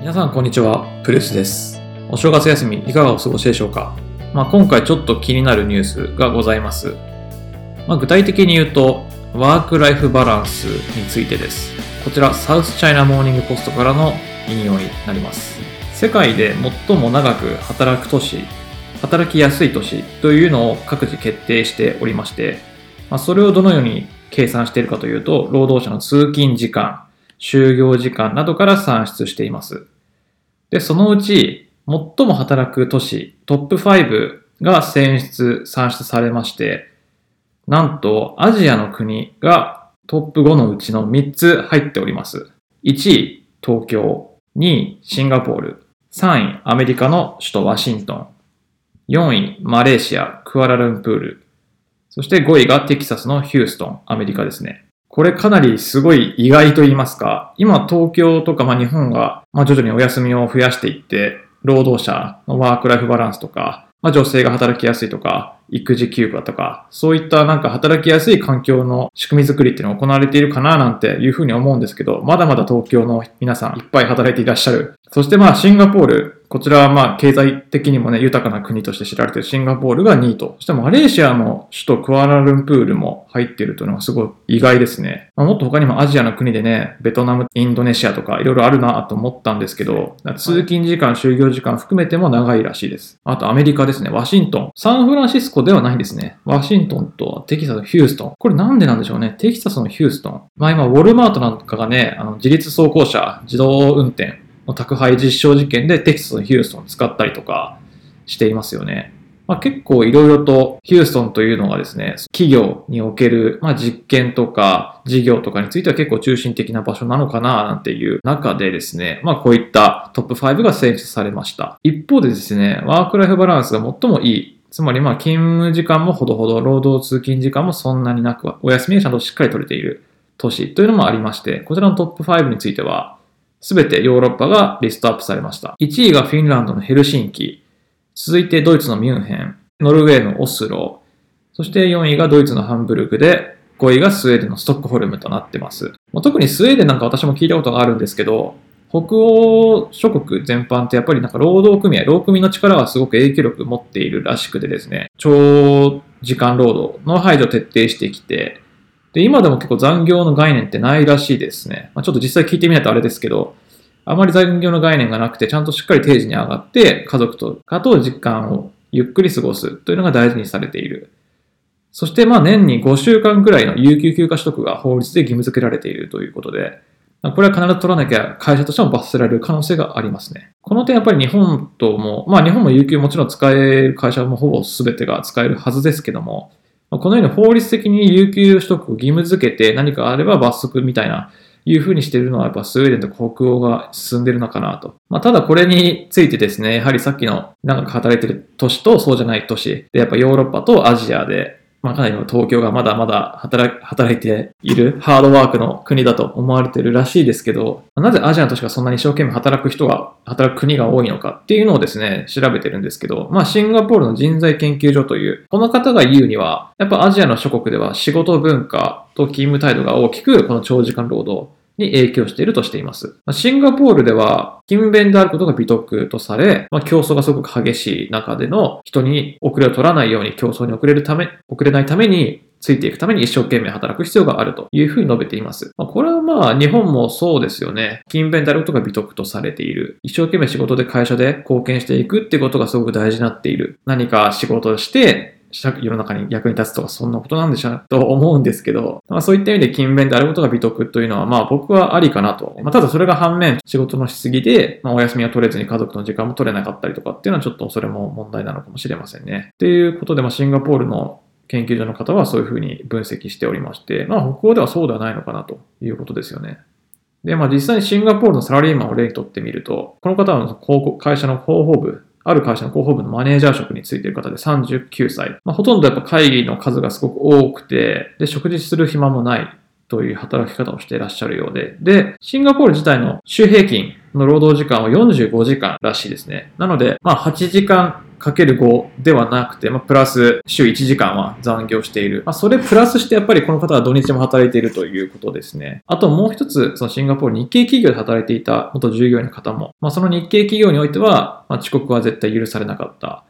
皆さんこんにちは、プレスです。お正月休みいかがお過ごしでしょうか、まあ、今回ちょっと気になるニュースがございます。まあ、具体的に言うと、ワークライフバランスについてです。こちら、サウスチャイナモーニングポストからの引用になります。世界で最も長く働く都市、働きやすい都市というのを各自決定しておりまして、まあ、それをどのように計算しているかというと、労働者の通勤時間、就業時間などから算出しています。で、そのうち、最も働く都市、トップ5が選出、算出されまして、なんと、アジアの国がトップ5のうちの3つ入っております。1位、東京。2位、シンガポール。3位、アメリカの首都ワシントン。4位、マレーシア、クアラルンプール。そして5位がテキサスのヒューストン、アメリカですね。これかなりすごい意外と言いますか、今東京とか日本が徐々にお休みを増やしていって、労働者のワークライフバランスとか、女性が働きやすいとか、育児休暇とか、そういったなんか働きやすい環境の仕組みづくりっていうのが行われているかななんていうふうに思うんですけど、まだまだ東京の皆さんいっぱい働いていらっしゃる。そしてまあシンガポール、こちらはまあ経済的にもね、豊かな国として知られているシンガポールが2位と。そしてマレーシアの首都クアラルンプールも入っているというのがすごい意外ですね。まあ、もっと他にもアジアの国でね、ベトナム、インドネシアとかいろいろあるなと思ったんですけど、通勤時間、就業時間含めても長いらしいです。あとアメリカですね、ワシントン。サンフランシスコではないんですね。ワシントンとテキサスヒューストン。これなんでなんでしょうね。テキサスのヒューストン。まあ今、ウォルマートなんかがね、あの自立走行車、自動運転の宅配実証実験でテキサスのヒューストン使ったりとかしていますよね。まあ、結構いろいろとヒューストンというのがですね、企業における、ま、実験とか事業とかについては結構中心的な場所なのかななんていう中でですね、まあこういったトップ5が選出されました。一方でですね、ワークライフバランスが最もいいつまりまあ勤務時間もほどほど、労働通勤時間もそんなになく、お休みがちゃんとしっかり取れている都市というのもありまして、こちらのトップ5については、すべてヨーロッパがリストアップされました。1位がフィンランドのヘルシンキ、続いてドイツのミュンヘン、ノルウェーのオスロ、そして4位がドイツのハンブルクで、5位がスウェーデンのストックホルムとなってます。特にスウェーデンなんか私も聞いたことがあるんですけど、北欧諸国全般ってやっぱりなんか労働組合、労組の力はすごく影響力持っているらしくてですね、長時間労働の排除を徹底してきて、で、今でも結構残業の概念ってないらしいですね。まあ、ちょっと実際聞いてみないとあれですけど、あまり残業の概念がなくて、ちゃんとしっかり定時に上がって、家族とかと時間をゆっくり過ごすというのが大事にされている。そして、まあ年に5週間くらいの有給休暇取得が法律で義務付けられているということで、これは必ず取らなきゃ会社としても罰せられる可能性がありますね。この点やっぱり日本とも、まあ日本も有給もちろん使える会社もほぼ全てが使えるはずですけども、このように法律的に有給取得を義務付けて何かあれば罰則みたいないうふうにしているのはやっぱスウェーデンと北欧が進んでるのかなと。まあ、ただこれについてですね、やはりさっきの長く働いてる都市とそうじゃない都市で、やっぱヨーロッパとアジアで、まあ、かなりの東京がまだまだ働働いているハードワークの国だと思われてるらしいですけど、なぜアジアの都市がそんなに一生懸命働く人が、働く国が多いのかっていうのをですね、調べてるんですけど、まあシンガポールの人材研究所という、この方が言うには、やっぱアジアの諸国では仕事文化と勤務態度が大きく、この長時間労働に影響しているとしています。シンガポールでは勤勉であることが美徳とされ、まあ、競争がすごく激しい中での人に遅れを取らないように競争に遅れるため、遅れないためについていくために一生懸命働く必要があるというふうに述べています。まあ、これはまあ日本もそうですよね。勤勉であることが美徳とされている。一生懸命仕事で会社で貢献していくってことがすごく大事になっている。何か仕事をして世の中に役に立つとかそんなことなんでしょうと思うんですけど、まあ、そういった意味で勤勉であることが美徳というのはまあ僕はありかなと。まあ、ただそれが反面仕事のしすぎで、まあ、お休みが取れずに家族の時間も取れなかったりとかっていうのはちょっとそれも問題なのかもしれませんね。ということで、まあ、シンガポールの研究所の方はそういうふうに分析しておりまして、まあ北欧ではそうではないのかなということですよね。で、まあ実際にシンガポールのサラリーマンを例にとってみると、この方は広告会社の広報部、ある会社の広報部のマネージャー職についている方で39歳。まあ、ほとんどやっぱ会議の数がすごく多くて、で、食事する暇もないという働き方をしていらっしゃるようで、で、シンガポール自体の週平均の労働時間は45時間らしいですね。なので、まあ8時間かける5ではなくて、まあ、プラス週1時間は残業している。まあ、それプラスしてやっぱりこの方は土日も働いているということですね。あともう一つ、そのシンガポール日系企業で働いていた元従業員の方も、まあ、その日系企業においては、ま、遅刻は絶対許されなかった。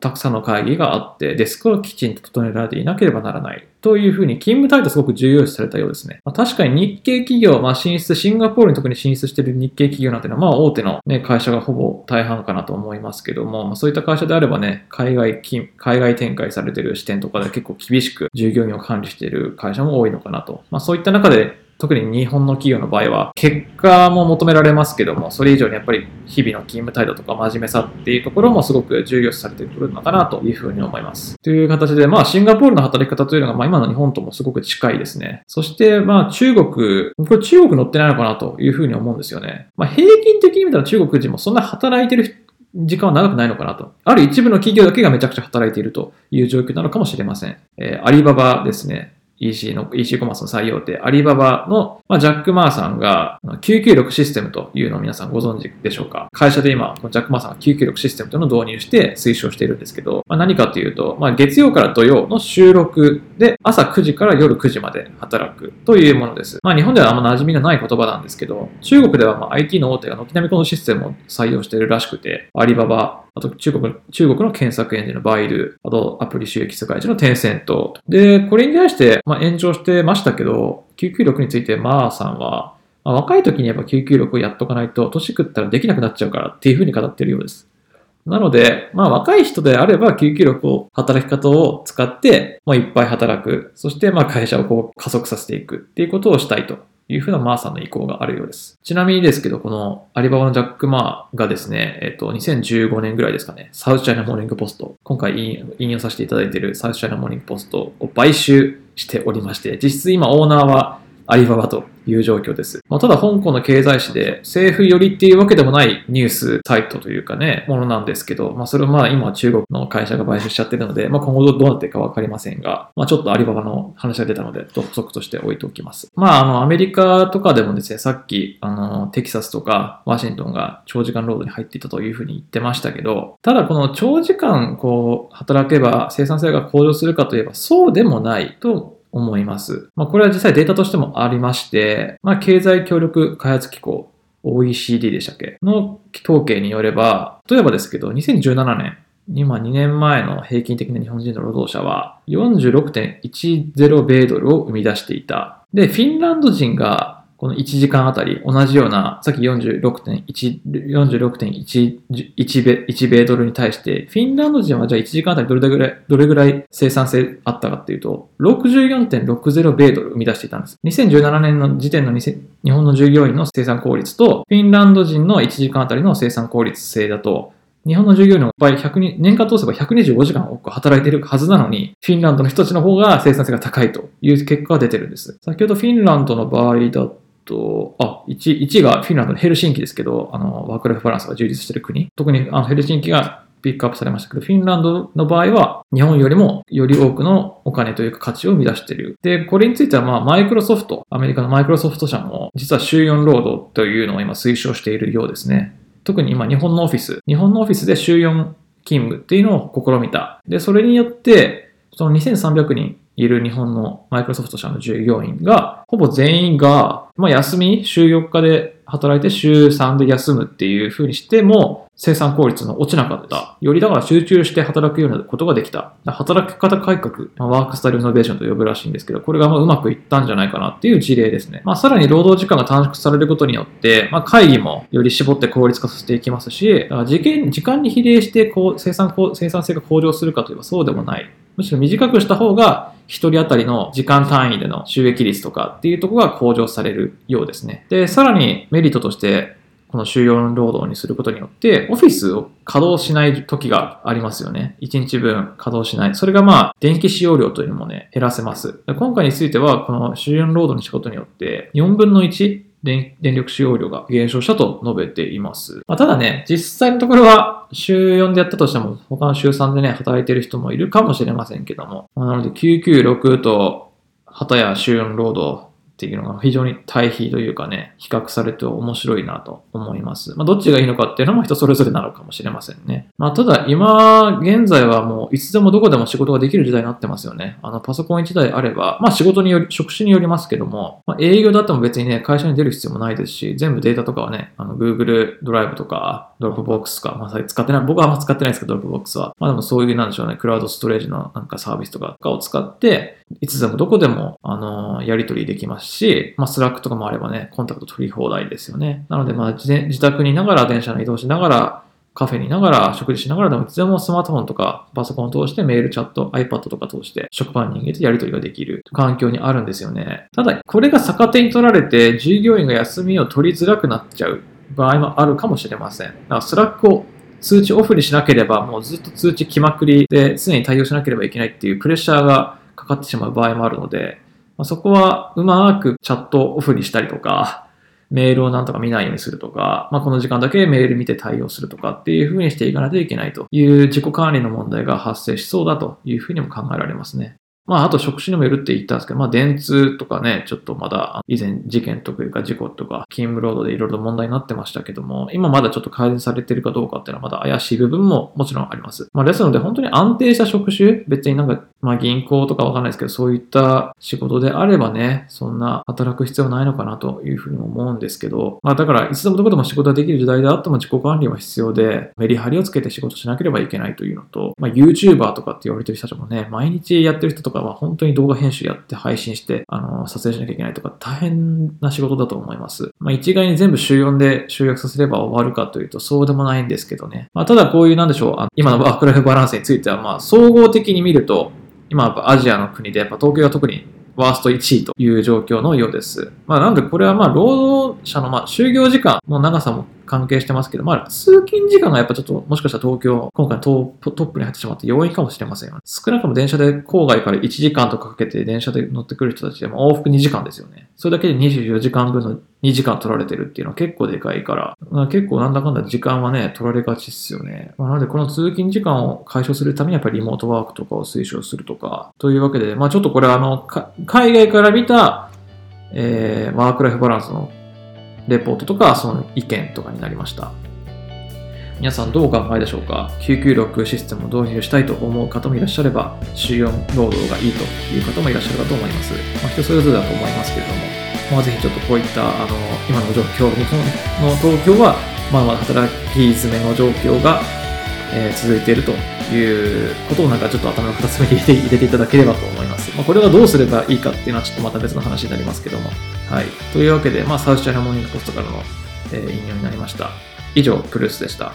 たくさんの会議があって、デスクをきちんと整えられていなければならない。というふうに勤務態度すごく重要視されたようですね。まあ、確かに日系企業、まあ、進出、シンガポールに特に進出している日系企業なんていうのは、まあ大手の、ね、会社がほぼ大半かなと思いますけども、まあ、そういった会社であればね、海外海外展開されている視点とかで結構厳しく従業員を管理している会社も多いのかなと。まあそういった中で特に日本の企業の場合は、結果も求められますけども、それ以上にやっぱり日々の勤務態度とか真面目さっていうところもすごく重要視されてくるのかなというふうに思います。という形で、まあシンガポールの働き方というのが、まあ今の日本ともすごく近いですね。そしてまあ中国、これ中国乗ってないのかなというふうに思うんですよね。まあ平均的に見たら中国人もそんな働いてる時間は長くないのかなと。ある一部の企業だけがめちゃくちゃ働いているという状況なのかもしれません。えー、アリババですね。EC の、EC コマースの採用手、アリババの、まあ、ジャック・マーさんが、996システムというのを皆さんご存知でしょうか会社で今、このジャック・マーさんが996システムというのを導入して推奨しているんですけど、まあ、何かというと、まあ、月曜から土曜の収録で朝9時から夜9時まで働くというものです。まあ、日本ではあんま馴染みのない言葉なんですけど、中国ではまあ IT の大手が軒並みこのシステムを採用しているらしくて、アリババ、あと中国、中国の検索エンジンのバイル、あとアプリ収益世界一のテンセント。で、これに対して、まあ、炎上してましたけど、996についてマーさんは、まあ、若い時にやっぱ996をやっとかないと、年食ったらできなくなっちゃうからっていうふうに語ってるようです。なので、まあ若い人であれば996を働き方を使って、まあいっぱい働く。そしてまあ会社をこう加速させていくっていうことをしたいというふうなマーさんの意向があるようです。ちなみにですけど、このアリババのジャック・マーがですね、えっと、2015年ぐらいですかね、 South China Morning Post、今回引用させていただいている South China Morning Post を買収しておりまして、実質今オーナーはアリババという状況です。まあ、ただ香港の経済誌で政府寄りっていうわけでもないニュースサイトというかね、ものなんですけど、まあそれをまあ今中国の会社が買収しちゃってるので、まあ今後どうなっていくかわかりませんが、まあちょっとアリババの話が出たので、補足として置いておきます。まああのアメリカとかでもですね、さっきあのテキサスとかワシントンが長時間労働に入っていたというふうに言ってましたけど、ただこの長時間こう働けば生産性が向上するかといえばそうでもないと思います。まあ、これは実際データとしてもありまして、まあ、経済協力開発機構、OECD でしたっけ？の統計によれば、例えばですけど、2017年、今2年前の平均的な日本人の労働者は46.10米ドルを生み出していた。で、フィンランド人がこの1時間あたり同じような、さっき46.1、46.1ベ1米ドルに対して、フィンランド人はじゃあ1時間あたりどれぐらい、どれぐらい生産性あったかっていうと、64.60米ドル生み出していたんです。2017年の時点の日本の従業員の生産効率と、フィンランド人の1時間あたりの生産効率性だと、日本の従業員の場合、100年間通せば125時間多く働いているはずなのに、フィンランドの人たちの方が生産性が高いという結果が出てるんです。先ほどフィンランドの場合だとと、あ、1、1がフィンランドのヘルシンキですけど、あの、ワークライフバランスが充実している国。特にあのヘルシンキがピックアップされましたけど、フィンランドの場合は、日本よりもより多くのお金というか価値を生み出している。で、これについては、まあ、マイクロソフト、アメリカのマイクロソフト社も、実は週4労働というのを今推奨しているようですね。特に今、日本のオフィス、日本のオフィスで週4勤務っていうのを試みた。で、それによって、その2300人いる日本のマイクロソフト社の従業員が、ほぼ全員が、まあ、休み、週4日で働いて週3で休むっていう風にしても、生産効率の落ちなかった。よりだから集中して働くようなことができた。働き方改革、まあ、ワークスタイルイノベーションと呼ぶらしいんですけど、これがまあうまくいったんじゃないかなっていう事例ですね。まあ、さらに労働時間が短縮されることによって、まあ、会議もより絞って効率化させていきますし、だから時間に比例してこう生産生産性が向上するかといえばそうでもない。むしろ短くした方が1人当たりの時間単位での収益率とかっていうとこが向上されるようですね。で、さらにメリットとして、この週4労働にすることによって、オフィスを稼働しない時がありますよね。1日分稼働しない。それがまあ、電気使用量というのもね、減らせます。今回については、この週4労働にしたことによって、4分の1電力使用量が減少したと述べています。まあ、ただね、実際のところは週4でやったとしても、他の週3でね、働いてる人もいるかもしれませんけども。なので、996と、かたや週4労働っていうのが非常に対比というかね、比較されて面白いなと思います。まあ、どっちがいいのかっていうのも人それぞれなのかもしれませんね。まあ、ただ今現在はもういつでもどこでも仕事ができる時代になってますよね。あのパソコン1台あれば、まあ仕事により、職種によりますけども、まあ、営業だっても別にね、会社に出る必要もないですし、全部データとかはね、あの Google ドライブとか、 Dropbox か、まあ使ってない、僕はあんま使ってないですけど、 Dropbox は。まあでもそういうなんでしょうね、クラウドストレージのなんかサービスとかを使って、いつでもどこでも、あのー、やり取りできますし、まあ Slack とかもあればね、コンタクト取り放題ですよね。なのでまあ自宅にいながら電車の移動しながら、カフェにいながら、食事しながらでもいつでもスマートフォンとかパソコンを通してメール、チャット、iPad とか通して職場の人間とやり取りができる環境にあるんですよね。ただ、これが逆手に取られて従業員が休みを取りづらくなっちゃう場合もあるかもしれません。だから Slack を通知オフにしなければもうずっと通知来まくりで常に対応しなければいけないっていうプレッシャーがかかってしまう場合もあるので、まあ、そこはうまくチャットオフにしたりとか、メールをなんとか見ないようにするとか、まあ、この時間だけメール見て対応するとかっていうふうにしていかないといけないという自己管理の問題が発生しそうだというふうにも考えられますね。まあ、あと職種にもよるって言ったんですけど、まあ、電通とかね、ちょっとまだ以前事件というか事故とか勤務労働でいろいろ問題になってましたけども、今まだちょっと改善されてるかどうかっていうのはまだ怪しい部分ももちろんあります。まあ、ですので本当に安定した職種、別になんか、まあ、銀行とかわかんないですけど、そういった仕事であればね、そんな働く必要ないのかなというふうに思うんですけど、まあ、だからいつでもどこでも仕事ができる時代であっても自己管理は必要で、メリハリをつけて仕事しなければいけないというのと、まあ、YouTuber とかって言われてる人たちもね、毎日やってる人とかは本当に動画編集やって配信して、あの、撮影しなきゃいけないとか大変な仕事だと思います。まあ、一概に全部週4で集約させれば終わるかというとそうでもないんですけどね。まあ、ただこういうなんでしょう、あ今のワークライフバランスについては、まあ、総合的に見ると、今やっぱアジアの国で、やっぱ東京は特にワースト1位という状況のようです。まあ、なのでこれはまあ労働者のまあ就業時間の長さも関係してますけど、まあ、通勤時間がやっぱちょっと、もしかしたら東京、今回トップに入ってしまって要因かもしれませんよ、ね。少なくとも電車で郊外から1時間とかかけて電車で乗ってくる人たちでも往復2時間ですよね。それだけで24時間分の2時間取られてるっていうのは結構でかいから、まあ、結構なんだかんだ時間はね、取られがちっすよね。まあ、なのでこの通勤時間を解消するためにやっぱりリモートワークとかを推奨するとか、というわけで、まあちょっとこれはあの、海外から見た、えー、ワークライフバランスのレポートとか、その意見とかになりました。皆さんどうお考えでしょうか ?996 システムを導入したいと思う方もいらっしゃれば、週4労働がいいという方もいらっしゃるかと思います。まあ、人それぞれだと思いますけれども、まあ、ぜひちょっとこういったあの今の状況、日本の東京は、まあ、まだ働き詰めの状況が、え、続いているということをなんかちょっと頭の片隅に入れて入れていただければと思います。まあ、これがどうすればいいかっていうのはちょっとまた別の話になりますけども。はい。というわけで、まあ、サウスチャイナモーニングポストからの、えー、引用になりました。以上、プルースでした。